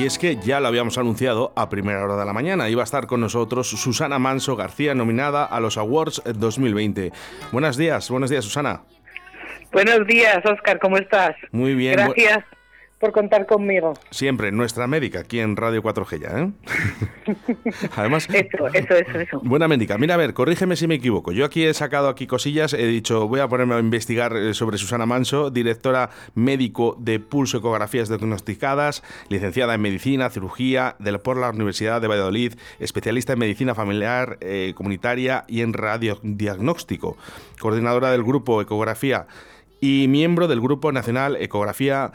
Y es que ya lo habíamos anunciado a primera hora de la mañana. Iba a estar con nosotros Susana Manso García, nominada a los Awards 2020. Buenos días, buenos días, Susana. Buenos días, Oscar, ¿cómo estás? Muy bien. Gracias por contar conmigo. Siempre, nuestra médica aquí en Radio 4G ya, ¿eh? Además... Eso, eso, eso, eso. Buena médica. Mira, a ver, corrígeme si me equivoco. Yo aquí he sacado aquí cosillas, he dicho, voy a ponerme a investigar eh, sobre Susana Manso, directora médico de Pulso Ecografías Diagnosticadas, licenciada en Medicina, Cirugía de, por la Universidad de Valladolid, especialista en Medicina Familiar, eh, Comunitaria y en Radiodiagnóstico, coordinadora del Grupo Ecografía y miembro del Grupo Nacional Ecografía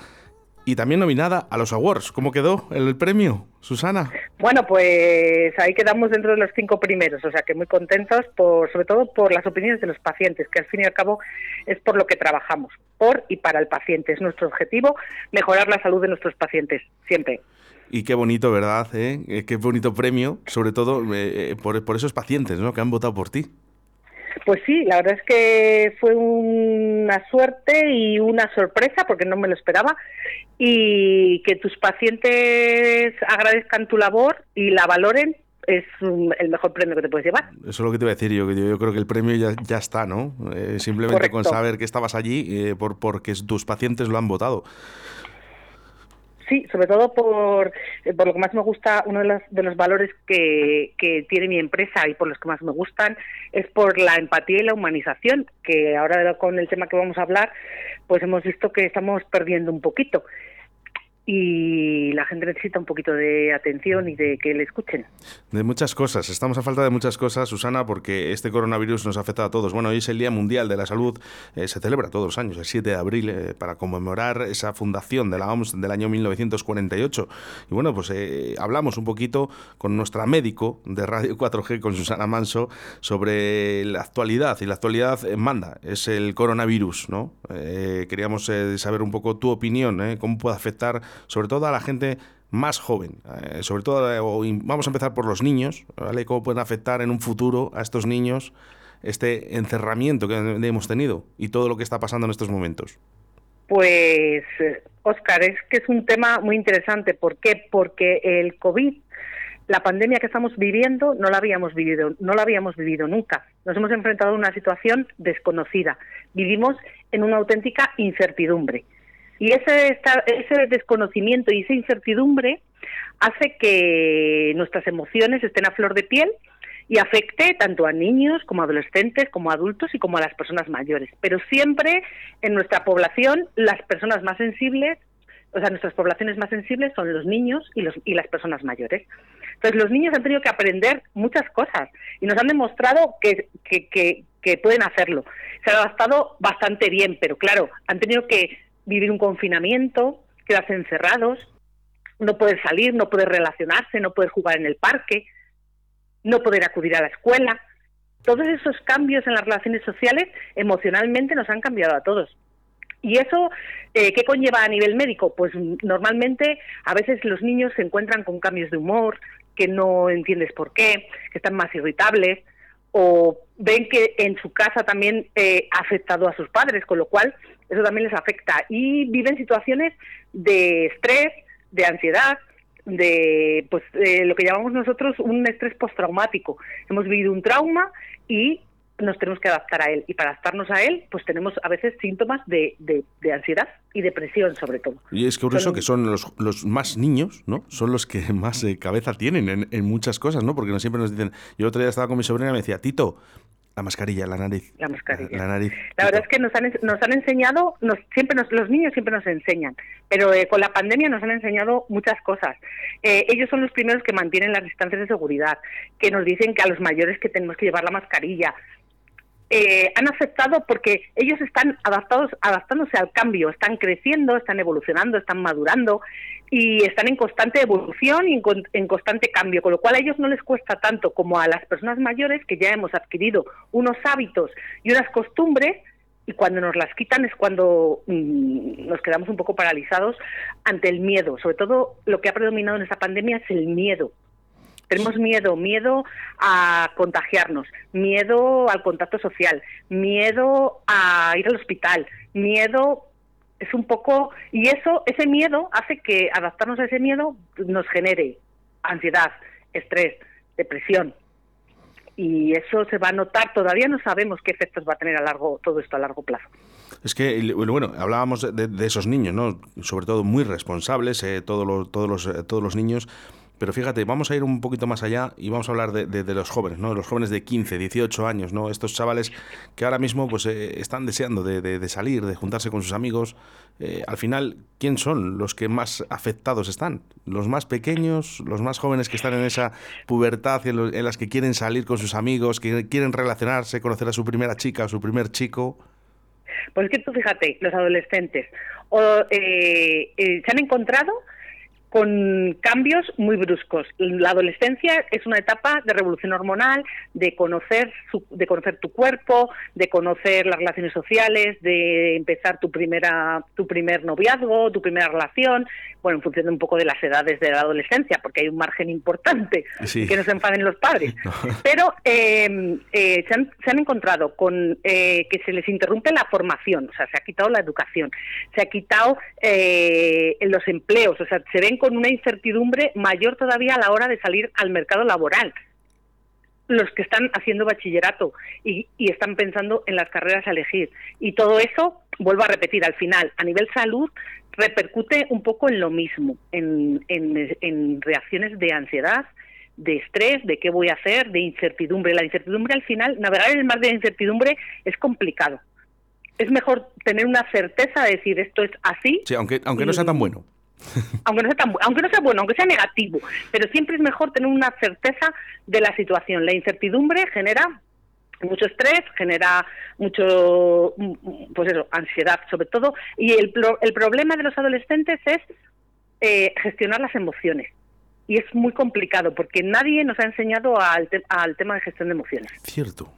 y también nominada a los Awards. ¿Cómo quedó el premio, Susana? Bueno, pues ahí quedamos dentro de los cinco primeros, o sea que muy contentos, por, sobre todo por las opiniones de los pacientes, que al fin y al cabo es por lo que trabajamos, por y para el paciente. Es nuestro objetivo mejorar la salud de nuestros pacientes, siempre. Y qué bonito, ¿verdad? ¿Eh? eh qué bonito premio, sobre todo eh, eh, por, por esos pacientes ¿no? que han votado por ti. Pues sí, la verdad es que fue una suerte y una sorpresa porque no me lo esperaba y que tus pacientes agradezcan tu labor y la valoren es el mejor premio que te puedes llevar. Eso es lo que te voy a decir yo, yo, creo que el premio ya, ya está, ¿no? Eh, simplemente con saber que estabas allí eh, por, porque tus pacientes lo han votado. Sí, sobre todo por, eh, por lo que más me gusta, uno de los, de los valores que, que tiene mi empresa y por los que más me gustan es por la empatía y la humanización, que ahora con el tema que vamos a hablar, pues hemos visto que estamos perdiendo un poquito y la gente necesita un poquito de atención y de que le escuchen. De muchas cosas, estamos a falta de muchas cosas, Susana, porque este coronavirus nos afecta a todos. Bueno, hoy es el Día Mundial de la Salud, eh, se celebra todos los años, el 7 de abril, eh, para conmemorar esa fundación de la OMS del año 1948. Y bueno, pues eh, hablamos un poquito con nuestra médico de Radio 4G, con Susana Manso, sobre la actualidad, y la actualidad manda, es el coronavirus, ¿no? queríamos saber un poco tu opinión, cómo puede afectar sobre todo a la gente más joven, eh, sobre todo eh, vamos a empezar por los niños, ¿vale? ¿Cómo pueden afectar en un futuro a estos niños este encerramiento que hemos tenido y todo lo que está pasando en estos momentos? Pues, Oscar, es que es un tema muy interesante. ¿Por qué? Porque el COVID, la pandemia que estamos viviendo, no la habíamos vivido, no la habíamos vivido nunca. Nos hemos enfrentado a una situación desconocida. Vivimos en una auténtica incertidumbre. Y ese, ese desconocimiento y esa incertidumbre hace que nuestras emociones estén a flor de piel y afecte tanto a niños como a adolescentes, como a adultos y como a las personas mayores. Pero siempre en nuestra población las personas más sensibles, o sea, nuestras poblaciones más sensibles son los niños y, los, y las personas mayores. Entonces los niños han tenido que aprender muchas cosas y nos han demostrado que, que, que, pueden hacerlo. Se han adaptado bastante bien, pero claro, han tenido que vivir un confinamiento, quedarse encerrados, no poder salir, no poder relacionarse, no poder jugar en el parque, no poder acudir a la escuela. Todos esos cambios en las relaciones sociales emocionalmente nos han cambiado a todos. ¿Y eso eh, qué conlleva a nivel médico? Pues normalmente a veces los niños se encuentran con cambios de humor, que no entiendes por qué, que están más irritables, o ven que en su casa también eh, ha afectado a sus padres, con lo cual eso también les afecta y viven situaciones de estrés, de ansiedad, de pues lo que llamamos nosotros un estrés postraumático. Hemos vivido un trauma y nos tenemos que adaptar a él. Y para adaptarnos a él, pues tenemos a veces síntomas de, de, ansiedad y depresión, sobre todo. Y es curioso que son los, los más niños, ¿no? Son los que más eh, cabeza tienen en, en, muchas cosas, ¿no? Porque no siempre nos dicen... Yo otro día estaba con mi sobrina y me decía, Tito, la mascarilla, la nariz. La mascarilla. La, nariz. La verdad es que nos han, nos han enseñado, nos, siempre nos, los niños siempre nos enseñan, pero eh, con la pandemia nos han enseñado muchas cosas. Eh, ellos son los primeros que mantienen las distancias de seguridad, que nos dicen que a los mayores que tenemos que llevar la mascarilla, eh, han aceptado porque ellos están adaptados, adaptándose al cambio, están creciendo, están evolucionando, están madurando y están en constante evolución y en, constante cambio, con lo cual a ellos no les cuesta tanto como a las personas mayores que ya hemos adquirido unos hábitos y unas costumbres y cuando nos las quitan es cuando mm, nos quedamos un poco paralizados ante el miedo. Sobre todo lo que ha predominado en esta pandemia es el miedo. Tenemos miedo, miedo a contagiarnos, miedo al contacto social, miedo a ir al hospital, miedo Es un poco y eso ese miedo hace que adaptarnos a ese miedo nos genere ansiedad, estrés, depresión. Y eso se va a notar, todavía no sabemos qué efectos va a tener a largo todo esto a largo plazo. Es que, bueno, hablábamos de, esos niños, ¿no? Sobre todo muy responsables, eh, todos, los, todos, los, eh, todos los niños. Pero fíjate, vamos a ir un poquito más allá y vamos a hablar de, los jóvenes, ¿no? De los jóvenes de 15, 18 años, ¿no? Estos chavales que ahora mismo pues eh, están deseando de, salir, de juntarse con sus amigos. al final, ¿quién son los que más afectados están? ¿Los más pequeños? ¿Los más jóvenes que están en esa pubertad en, en las que quieren salir con sus amigos, que quieren relacionarse, conocer a su primera chica, a su primer chico? Pues es que tú fíjate, los adolescentes o, eh, eh, se han encontrado con cambios muy bruscos. La adolescencia es una etapa de revolución hormonal, de conocer, de conocer tu cuerpo, de conocer las relaciones sociales, de empezar tu primera, tu primer noviazgo, tu primera relación, bueno, en función de un poco de las edades de la adolescencia, porque hay un margen importante que no se enfaden los padres. Pero eh, eh, se, han, encontrado con eh, que se les interrumpe la formación, o sea, se ha quitado la educación, se ha quitado los empleos, o sea, se ven con una incertidumbre mayor todavía a la hora de salir al mercado laboral. Los que están haciendo bachillerato y, están pensando en las carreras a elegir. Y todo eso, vuelvo a repetir, al final, a nivel salud, repercute un poco en lo mismo, en, en reacciones de ansiedad, de estrés, de qué voy a hacer, de incertidumbre. La incertidumbre al final, navegar en el mar de la incertidumbre es complicado. Es mejor tener una certeza de decir esto es así. Sí, aunque, aunque no sea tan bueno. Aunque no sea tan, aunque no sea bueno, aunque sea negativo, pero siempre es mejor tener una certeza de la situación. La incertidumbre genera mucho estrés, genera mucho, pues eso, ansiedad sobre todo, y el, el problema de los adolescentes es eh, gestionar las emociones. Y es muy complicado porque nadie nos ha enseñado al, al tema de gestión de emociones. Cierto.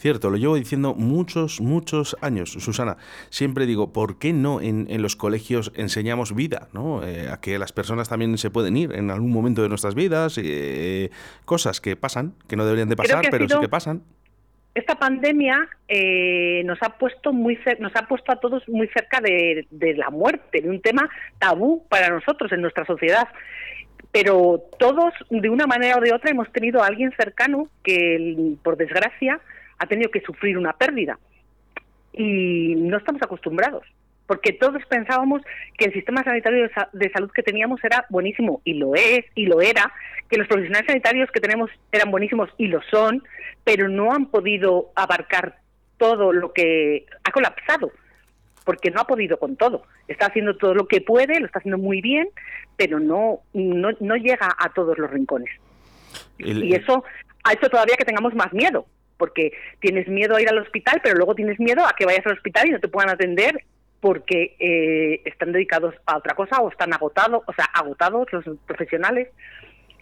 Cierto, lo llevo diciendo muchos, muchos años, Susana. Siempre digo, ¿por qué no en, los colegios enseñamos vida? ¿no? Eh, a que las personas también se pueden ir en algún momento de nuestras vidas, eh, cosas que pasan, que no deberían de pasar, pero sí que pasan. Esta pandemia eh, nos ha puesto muy nos ha puesto a todos muy cerca de, de la muerte, de un tema tabú para nosotros en nuestra sociedad pero todos de una manera o de otra hemos tenido a alguien cercano que por desgracia ha tenido que sufrir una pérdida. Y no estamos acostumbrados, porque todos pensábamos que el sistema sanitario de salud que teníamos era buenísimo, y lo es, y lo era, que los profesionales sanitarios que tenemos eran buenísimos, y lo son, pero no han podido abarcar todo lo que ha colapsado porque no ha podido con todo. Está haciendo todo lo que puede, lo está haciendo muy bien, pero no, no, no llega a todos los rincones. y eso ha hecho todavía que tengamos más miedo, porque tienes miedo a ir al hospital, pero luego tienes miedo a que vayas al hospital y no te puedan atender porque eh, están dedicados a otra cosa o están agotados, o sea, agotados los profesionales.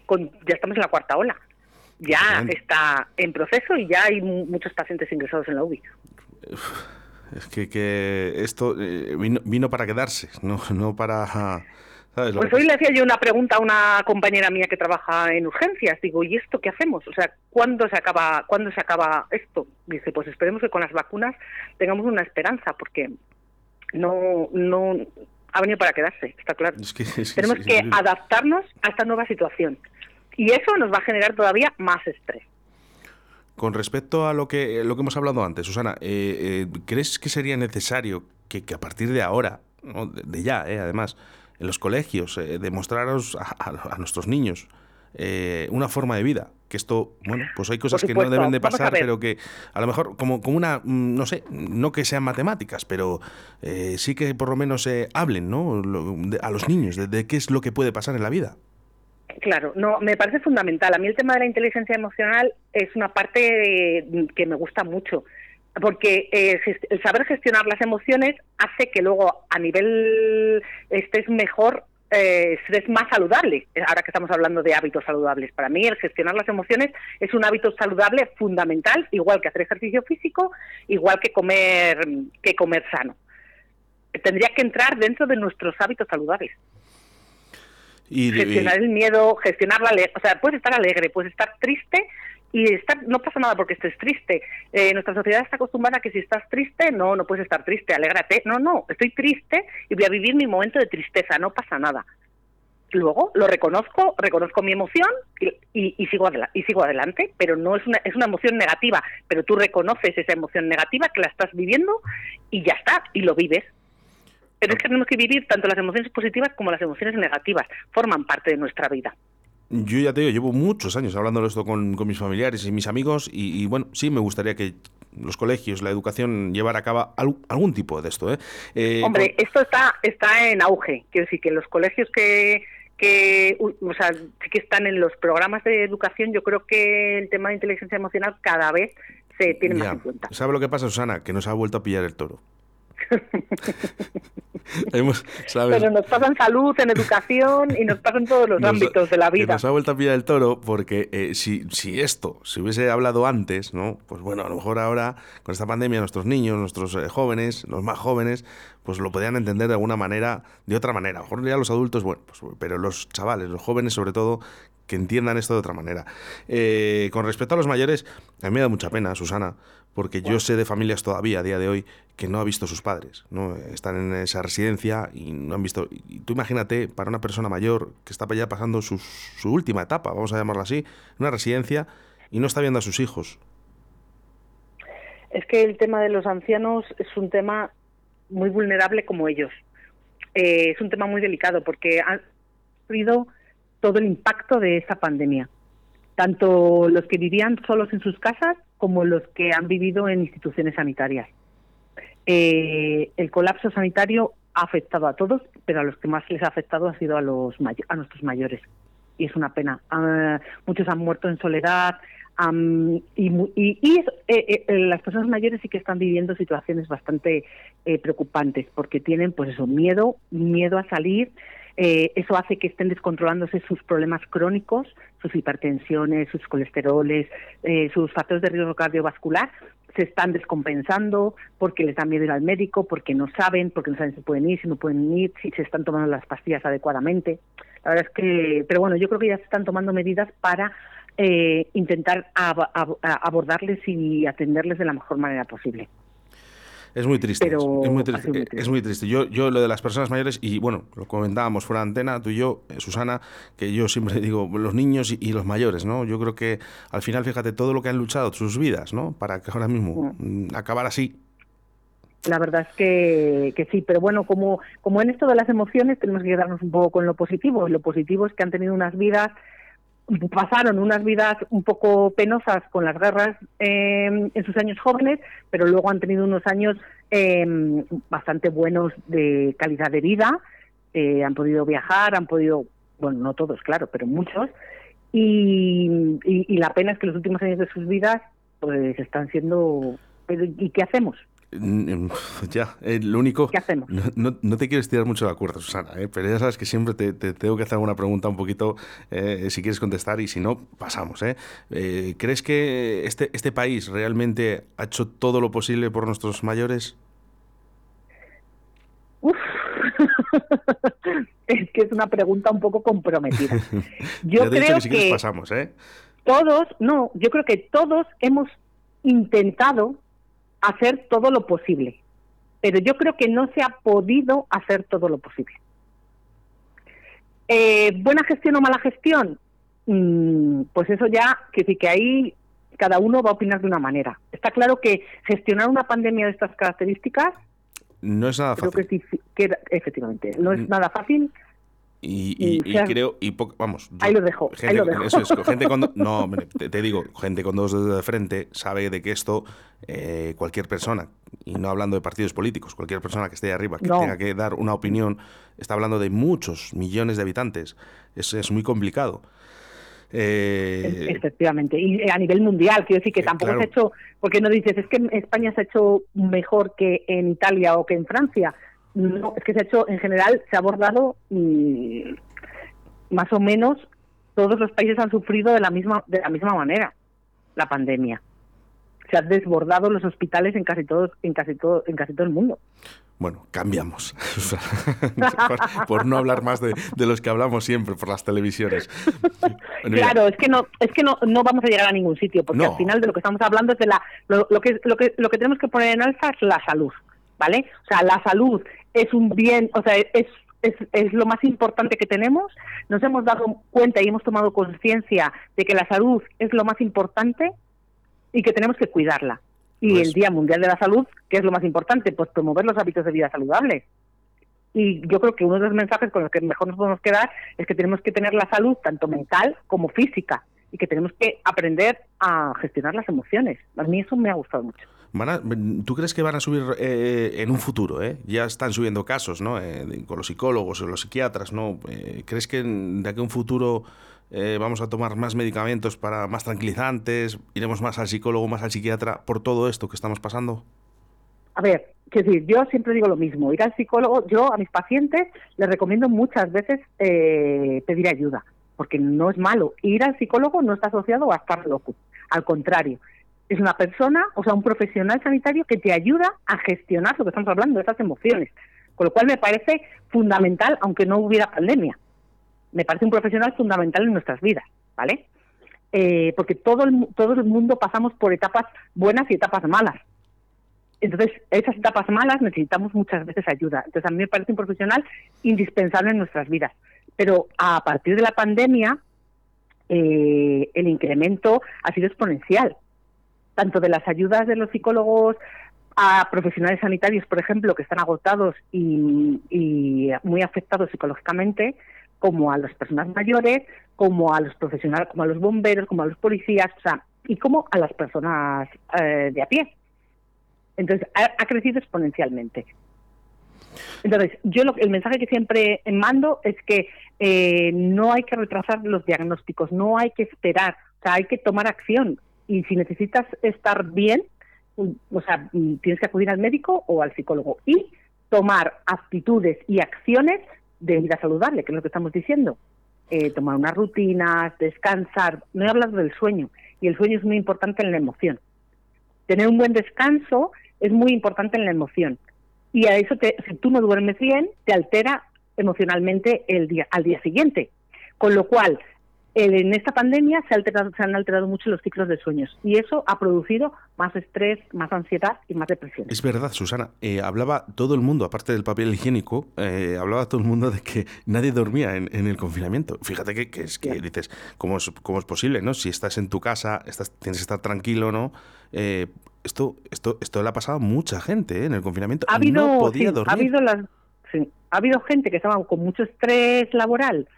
Con, ya estamos en la cuarta ola. Ya está en proceso y ya hay muchos pacientes ingresados en la UBI. Es que, que esto eh, vino, vino, para quedarse, no, no para pues hoy le hacía yo una pregunta a una compañera mía que trabaja en urgencias. Digo, ¿y esto qué hacemos? O sea, ¿cuándo se acaba, ¿cuándo se acaba esto? Dice, pues esperemos que con las vacunas tengamos una esperanza, porque no, no ha venido para quedarse, está claro. Tenemos que adaptarnos a esta nueva situación. Y eso nos va a generar todavía más estrés. Con respecto a lo que, lo que hemos hablado antes, Susana, eh, eh, ¿crees que sería necesario que, a partir de ahora, de, ya, eh, además, en los colegios, eh, demostraros a, nuestros niños eh, una forma de vida. Que esto, bueno, pues hay cosas que no deben de pasar, pero que a lo mejor como, como una, mm, no sé, no que sean matemáticas, pero eh, sí que por lo menos se hablen, ¿no? a los niños de, qué es lo que puede pasar en la vida. Claro, no, me parece fundamental. A mí el tema de la inteligencia emocional es una parte que me gusta mucho porque eh, el saber gestionar las emociones hace que luego a nivel estés mejor, eh, estés más saludable. Ahora que estamos hablando de hábitos saludables, para mí el gestionar las emociones es un hábito saludable fundamental, igual que hacer ejercicio físico, igual que comer que comer sano. Tendría que entrar dentro de nuestros hábitos saludables. Y, gestionar el miedo, gestionar la o sea, puedes estar alegre, puedes estar triste y estar, no pasa nada porque estés triste. Eh, nuestra sociedad está acostumbrada a que si estás triste, no, no puedes estar triste, alégrate. No, no, estoy triste y voy a vivir mi momento de tristeza, no pasa nada. Luego lo reconozco, reconozco mi emoción y, y, sigo, y sigo adelante, pero no es una, es una emoción negativa, pero tú reconoces esa emoción negativa que la estás viviendo y ya está, y lo vives. Pero es que tenemos que vivir tanto las emociones positivas como las emociones negativas, forman parte de nuestra vida. Yo ya te digo, llevo muchos años hablando de esto con, mis familiares y mis amigos y, bueno, sí me gustaría que los colegios, la educación llevara a cabo algún tipo de esto. ¿eh? eh Hombre, esto está, está en auge. Quiero decir que los colegios que, que, o sea, sí que están en los programas de educación, yo creo que el tema de inteligencia emocional cada vez se tiene más en cuenta. ¿Sabe lo que pasa, Susana? Que nos ha vuelto a pillar el toro. Pero nos pasa en salud, en educación y nos pasa en todos los ámbitos de la vida. nos ha vuelto a pillar el toro porque eh, si, si esto se hubiese hablado antes, ¿no? Pues bueno, a lo mejor ahora con esta pandemia nuestros niños, nuestros eh, jóvenes, los más jóvenes, pues lo podían entender de alguna manera, de otra manera. A lo mejor ya los adultos, bueno, pues, pero los chavales, los jóvenes sobre todo, que entiendan esto de otra manera. Eh, con respecto a los mayores, a mí me da mucha pena, Susana, porque yo sé de familias todavía a día de hoy que no ha visto sus padres, ¿no? Están en esa residencia y no han visto... Y tú imagínate, para una persona mayor que está ya pasando su, su última etapa, vamos a llamarla así, una residencia, y no está viendo a sus hijos. Es que el tema de los ancianos es un tema muy vulnerable como ellos. Eh, es un tema muy delicado porque han sufrido todo el impacto de esta pandemia. Tanto los que vivían solos en sus casas como los que han vivido en instituciones sanitarias. Eh, el colapso sanitario ha afectado a todos, pero a los que más les ha afectado ha sido a los a nuestros mayores y es una pena. Ah, muchos han muerto en soledad y, y, eh, eh, las personas mayores sí que están viviendo situaciones bastante preocupantes porque tienen pues eso miedo miedo a salir eso hace que estén descontrolándose sus problemas crónicos sus hipertensiones, sus colesteroles, eh, sus factores de riesgo cardiovascular se están descompensando porque les da miedo ir al médico, porque no saben, porque no saben si pueden ir, si no pueden ir, si se están tomando las pastillas adecuadamente. La verdad es que, pero bueno, yo creo que ya se están tomando medidas para eh, intentar abordarles y atenderles de la mejor manera posible. Es muy triste. es, muy triste, es muy triste. Yo, yo lo de las personas mayores, y bueno, lo comentábamos fuera de antena, tú y yo, eh, Susana, que yo siempre digo, los niños y, los mayores, ¿no? Yo creo que al final, fíjate, todo lo que han luchado, sus vidas, ¿no? Para que ahora mismo mm, acabar así. La verdad es que, que sí, pero bueno, como, como en esto de las emociones tenemos que quedarnos un poco con lo positivo. Lo positivo es que han tenido unas vidas pasaron unas vidas un poco penosas con las guerras em, en sus años jóvenes, pero luego han tenido unos años em, bastante buenos de calidad de vida, eh, han podido viajar, han podido, bueno, no todos, claro, pero muchos, y, y la pena es que los últimos años de sus vidas pues están siendo... ¿Y qué hacemos? Ya, eh, lo único... ¿Qué hacemos? No, no, te quiero estirar mucho la cuerda, Susana, eh, pero ya sabes que siempre te, tengo que hacer alguna pregunta un poquito, eh, si quieres contestar, y si no, pasamos. ¿Crees que este, este país realmente ha hecho todo lo posible por nuestros mayores? Uf. es que es una pregunta un poco comprometida. Yo creo que, que pasamos, ¿eh? Todos, no, yo creo que todos hemos intentado hacer todo lo posible, pero yo creo que no se ha podido hacer todo lo posible. Eh, ¿Buena gestión o mala gestión? Mm, pues eso ya, que sí que ahí cada uno va a opinar de una manera. Está claro que gestionar una pandemia de estas características no es nada fácil. que, efectivamente, no es mm. nada fácil y, creo, y vamos. ahí lo dejo. Gente, Eso es, gente cuando, no, te, digo, gente con dos dedos de frente sabe de que esto, eh, cualquier persona, y no hablando de partidos políticos, cualquier persona que esté ahí arriba, que tenga que dar una opinión, está hablando de muchos millones de habitantes. Es, es muy complicado. Eh, Efectivamente, y a nivel mundial, quiero decir que tampoco se ha hecho, porque no dices, es que en España se ha hecho mejor que en Italia o que en Francia no, es que se ha hecho, en general, se ha abordado y más o menos todos los países han sufrido de la misma, de la misma manera la pandemia. se han desbordado los hospitales en casi todo, en casi todo, en casi todo el mundo. Bueno, cambiamos. por, no hablar más de, los que hablamos siempre por las televisiones. claro, es que no, es que no, no vamos a llegar a ningún sitio, porque al final de lo que estamos hablando es de la lo, que lo que lo que tenemos que poner en alza es la salud, ¿vale? O sea, la salud es un bien, o sea, es es, es, lo más importante que tenemos. Nos hemos dado cuenta y hemos tomado conciencia de que la salud es lo más importante y que tenemos que cuidarla. Y pues el Día Mundial de la Salud, ¿qué es lo más importante? Pues promover los hábitos de vida saludables. Y yo creo que uno de los mensajes con los que mejor nos podemos quedar es que tenemos que tener la salud tanto mental como física y que tenemos que aprender a gestionar las emociones. A mí eso me ha gustado mucho. ¿Tú crees que van a subir eh, en un futuro? Eh? Ya están subiendo casos ¿no? Eh, con los psicólogos o los psiquiatras. ¿no? ¿Crees que de aquí a un futuro vamos a tomar más medicamentos para más tranquilizantes? ¿Iremos más al psicólogo, más al psiquiatra por todo esto que estamos pasando? A ver, decir, yo siempre digo lo mismo. Ir al psicólogo, yo a mis pacientes les recomiendo muchas veces pedir ayuda, porque no es malo. Ir al psicólogo no está asociado a estar loco. Al contrario, es una persona, o sea, un profesional sanitario que te ayuda a gestionar lo que estamos hablando, esas emociones. Con lo cual me parece fundamental, aunque no hubiera pandemia. Me parece un profesional fundamental en nuestras vidas, ¿vale? Eh, porque todo el, todo el mundo pasamos por etapas buenas y etapas malas. Entonces, esas etapas malas necesitamos muchas veces ayuda. Entonces, a mí me parece un profesional indispensable en nuestras vidas. Pero a partir de la pandemia, eh, el incremento ha sido exponencial tanto de las ayudas de los psicólogos a profesionales sanitarios, por ejemplo, que están agotados y, muy afectados psicológicamente, como a las personas mayores, como a los profesionales, como a los bomberos, como a los policías, o sea, y como a las personas eh, de a pie. Entonces, ha, crecido exponencialmente. Entonces, yo lo, el mensaje que siempre mando es que eh, no hay que retrasar los diagnósticos, no hay que esperar, o sea, hay que tomar acción y si necesitas estar bien, o sea, tienes que acudir al médico o al psicólogo y tomar actitudes y acciones de vida saludable, que es lo que estamos diciendo. Eh, tomar unas rutinas, descansar. No he hablado del sueño y el sueño es muy importante en la emoción. Tener un buen descanso es muy importante en la emoción. Y a eso, te, si tú no duermes bien, te altera emocionalmente el día, al día siguiente. Con lo cual, en esta pandemia se, se, han alterado mucho los ciclos de sueños y eso ha producido más estrés, más ansiedad y más depresión. Es verdad, Susana. Eh, hablaba todo el mundo, aparte del papel higiénico, eh, hablaba todo el mundo de que nadie dormía en, el confinamiento. Fíjate que, es que dices, ¿cómo es, ¿cómo es posible? no Si estás en tu casa, estás, tienes que estar tranquilo, ¿no? Eh, esto, esto, esto le ha pasado a mucha gente en el confinamiento. Ha habido, no podía dormir. Ha habido, las, ha habido gente que estaba con mucho estrés laboral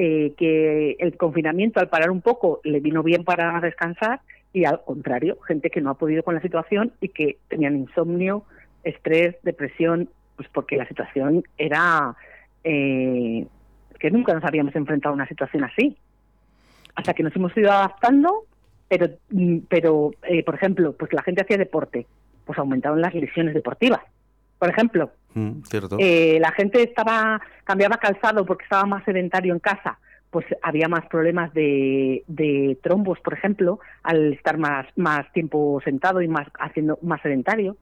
eh, que el confinamiento al parar un poco le vino bien para descansar y al contrario, gente que no ha podido con la situación y que tenían insomnio, estrés, depresión, pues porque la situación era eh, que nunca nos habíamos enfrentado a una situación así. Hasta que nos hemos ido adaptando, pero, pero eh, por ejemplo, pues la gente hacía deporte, pues aumentaron las lesiones deportivas. Por ejemplo, Mm, eh, la gente estaba cambiaba calzado porque estaba más sedentario en casa, pues había más problemas de, de trombos, por ejemplo, al estar más más tiempo sentado y más haciendo más sedentario.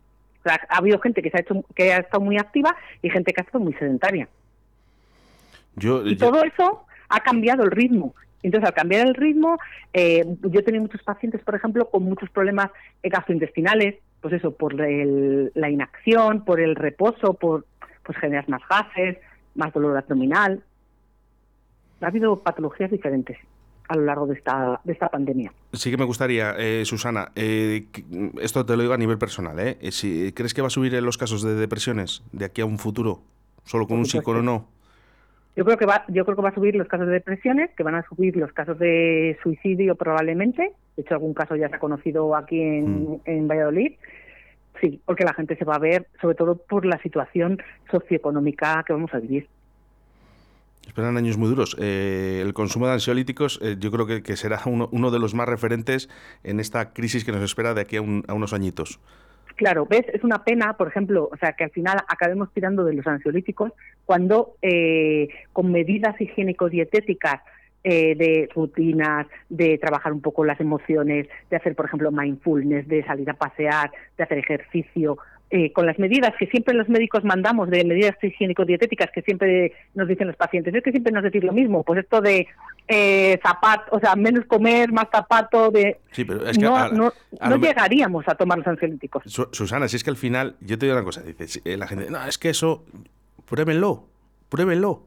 ha habido gente que se ha hecho que ha estado muy activa y gente que ha estado muy sedentaria. y todo eso ha cambiado el ritmo. Entonces, al cambiar el ritmo, eh, yo he tenido muchos pacientes, por ejemplo, con muchos problemas gastrointestinales, pues eso, por la inacción, por el reposo, por pues generas más gases, más dolor abdominal. Ha habido patologías diferentes a lo largo de esta, de esta pandemia. Sí que me gustaría, eh, Susana, eh, esto te lo digo a nivel personal, ¿eh? Si, ¿crees que va a subir en los casos de depresiones de aquí a un futuro? ¿Solo con un psicólogo no? Yo creo que va, yo creo que va a subir los casos de depresiones, que van a subir los casos de suicidio probablemente. De hecho, algún caso ya se ha conocido aquí en, mm. en Valladolid. Sí, porque la gente se va a ver, sobre todo por la situación socioeconómica que vamos a vivir. Esperan años muy duros. Eh, el consumo de ansiolíticos eh, yo creo que, será uno, uno, de los más referentes en esta crisis que nos espera de aquí a, a unos añitos. Claro, ves, es una pena, por ejemplo, o sea, que al final acabemos tirando de los ansiolíticos cuando eh, con medidas higiénico-dietéticas eh, de rutinas, de trabajar un poco las emociones, de hacer, por ejemplo, mindfulness, de salir a pasear, de hacer ejercicio, eh, con las medidas que siempre los médicos mandamos, de medidas higiénico-dietéticas que siempre nos dicen los pacientes, es que siempre nos decís lo mismo, pues esto de eh, zapato, o sea, menos comer, más zapato, de... Sí, pero es que no, no, no llegaríamos a tomar los ansiolíticos. Susana, si es que al final, yo te digo una cosa, dice, eh, la gente, no, es que eso, pruébenlo, pruébenlo.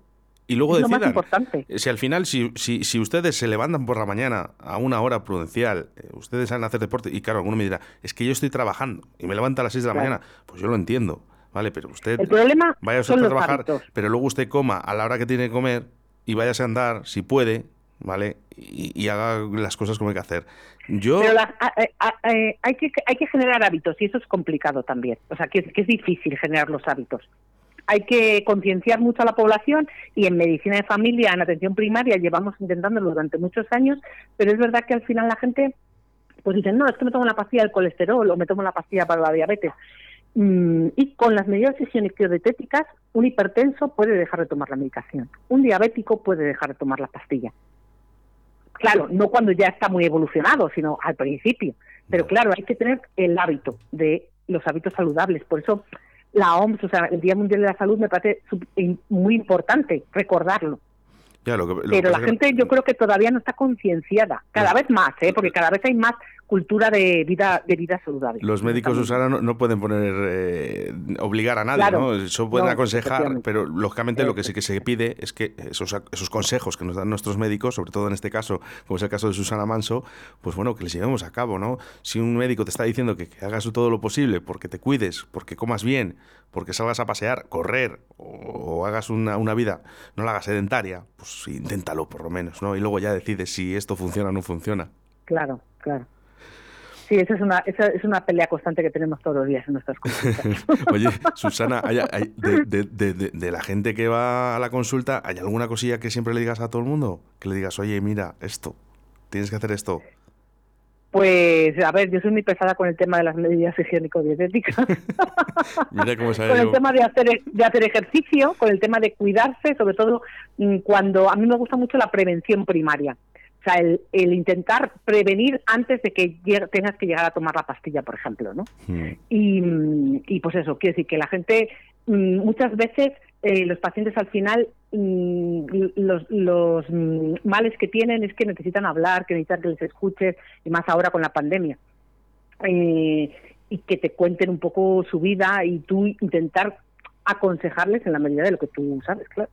Y luego es decidan. Lo más importante. Si al final, si, si, si, ustedes se levantan por la mañana a una hora prudencial, eh, ustedes salen a hacer deporte, y claro, alguno me dirá, es que yo estoy trabajando y me levanto a las 6 de la claro. mañana, pues yo lo entiendo, ¿vale? Pero usted el problema vaya son a trabajar, hábitos. pero luego usted coma a la hora que tiene que comer y váyase a andar, si puede, ¿vale? Y, y haga las cosas como hay que hacer. Yo... Pero la, a, a, a, hay, que, hay que generar hábitos y eso es complicado también. O sea, que, que es difícil generar los hábitos hay que concienciar mucho a la población y en medicina de familia, en atención primaria, llevamos intentándolo durante muchos años, pero es verdad que al final la gente pues dicen, no, es que me tomo la pastilla del colesterol o me tomo la pastilla para la diabetes. Mm, y con las medidas higiénico-dietéticas, un hipertenso puede dejar de tomar la medicación, un diabético puede dejar de tomar la pastilla. Claro, no cuando ya está muy evolucionado, sino al principio. Pero claro, hay que tener el hábito de los hábitos saludables. Por eso la OMS, o sea, el Día Mundial de la Salud me parece muy importante recordarlo. Ya, lo que, lo Pero la gente yo creo que todavía no está concienciada, cada vez más, ¿eh? porque cada vez hay más cultura de vida de vida saludable. Los médicos, Susana, no, no pueden poner eh, obligar a nadie, Claro, ¿no? Eso pueden no, aconsejar, pero lógicamente lo que sí que se pide es que esos, esos consejos que nos dan nuestros médicos, sobre todo en este caso, como es el caso de Susana Manso, pues bueno, que les llevemos a cabo, ¿no? Si un médico te está diciendo que, que hagas todo lo posible porque te cuides, porque comas bien, porque salgas a pasear, correr o, o hagas una, una, vida, no la hagas sedentaria, pues inténtalo por lo menos, ¿no? Y luego ya decides si esto funciona o no funciona. Claro, claro. Sí, esa es una, esa es una pelea constante que tenemos todos los días en nuestras consultas. Oye, Susana, ¿hay, hay de, de, de, de, la gente que va a la consulta, ¿hay alguna cosilla que siempre le digas a todo el mundo? Que le digas, oye, mira, esto, tienes que hacer esto. Pues, a ver, yo soy muy pesada con el tema de las medidas higiénico-dietéticas. Mira cómo con el yo. tema de hacer, de hacer ejercicio, con el tema de cuidarse, sobre todo mm, cuando a mí me gusta mucho la prevención primaria. O sea, el, el intentar prevenir antes de que tengas que llegar a tomar la pastilla, por ejemplo, ¿no? Hmm. Y, y pues eso, quiere decir que la gente mm, muchas veces eh, los pacientes al final mm, los, los mm, males que tienen es que necesitan hablar, que necesitan que les escuches, y más ahora con la pandemia. Eh, y que te cuenten un poco su vida y tú intentar aconsejarles en la medida de lo que tú sabes, claro.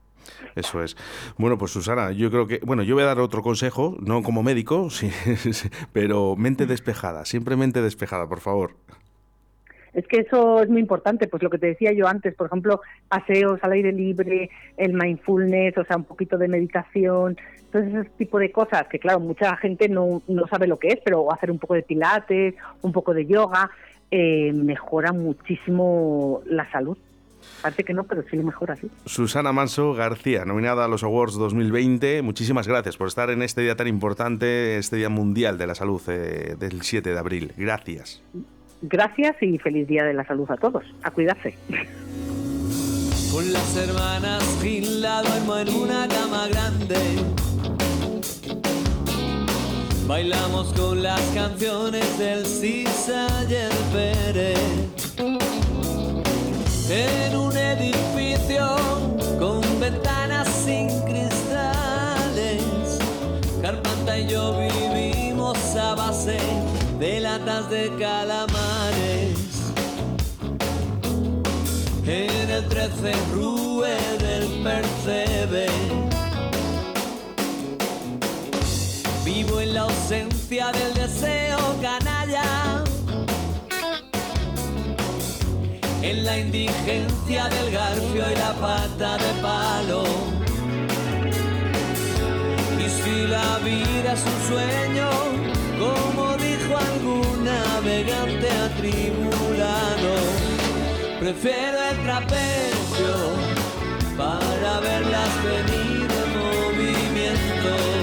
Eso es. Bueno, pues Susana, yo creo que, bueno, yo voy a dar otro consejo, no como médico, sí, sí, pero mente despejada, siempre mente despejada, por favor. Es que eso es muy importante, pues lo que te decía yo antes, por ejemplo, paseos al aire libre, el mindfulness, o sea, un poquito de meditación, todo ese tipo de cosas que, claro, mucha gente no, no sabe lo que es, pero hacer un poco de pilates, un poco de yoga, eh, mejora muchísimo la salud. Parece que no, pero sí lo mejora, sí. Susana Manso García, nominada a los Awards 2020. Muchísimas gracias por estar en este día tan importante, este Día Mundial de la Salud eh, del 7 de abril. Gracias. Gracias y feliz Día de la Salud a todos. A cuidarse. Con las hermanas Gil la duermo en una cama grande. Bailamos con las canciones del Sisa y el Pérez. En un edificio con ventanas sin cristales. Carpanta y yo vivimos a base de latas de calamares. En el 13 Rue del Percebe. Vivo en la ausencia del deseo En la indigencia del garfio y la pata de palo. Y si la vida es un sueño, como dijo algún navegante atribulado, prefiero el trapecio para verlas venir en movimiento.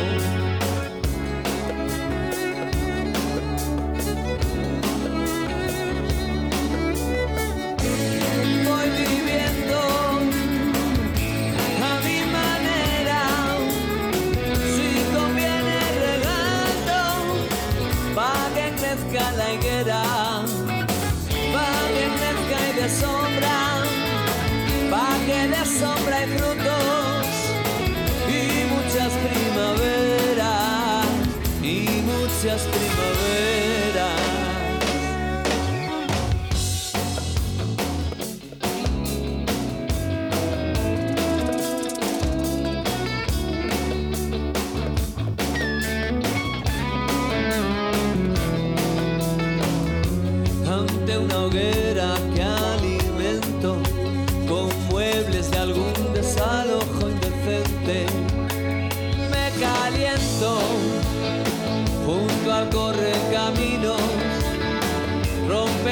Muchas primaveras.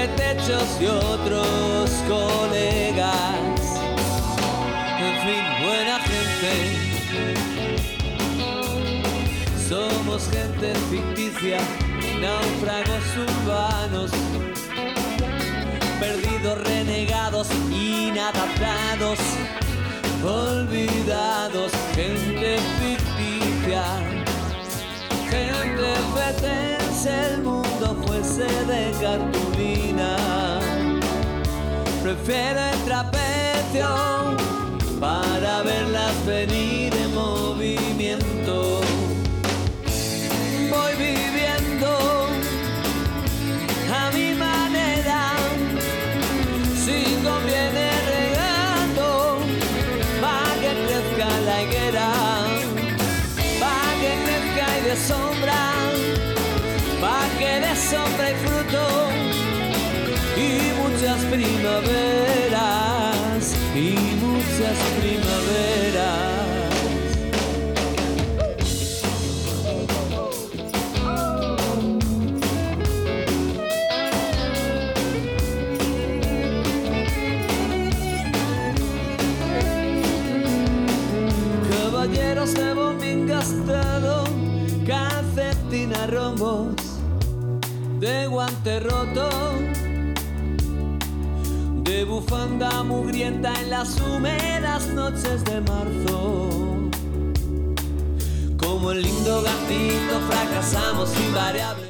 Rompe techos y otros colegas. En fin, buena gente. Somos gente ficticia, náufragos urbanos perdidos, renegados, inadaptados, olvidados, gente ficticia, gente fetense, el mundo fuese de cartulina. Prefiero el trapecio para verlas venir en movimiento. Voy viviendo a mi manera si conviene regando, pa' que crezca la higuera, de sombra, pa' que de sombra y fruto, y muchas primaveras, y muchas primaveras. Roto, de bufanda mugrienta en las húmedas noches de marzo. Como el lindo gatito fracasamos invariable.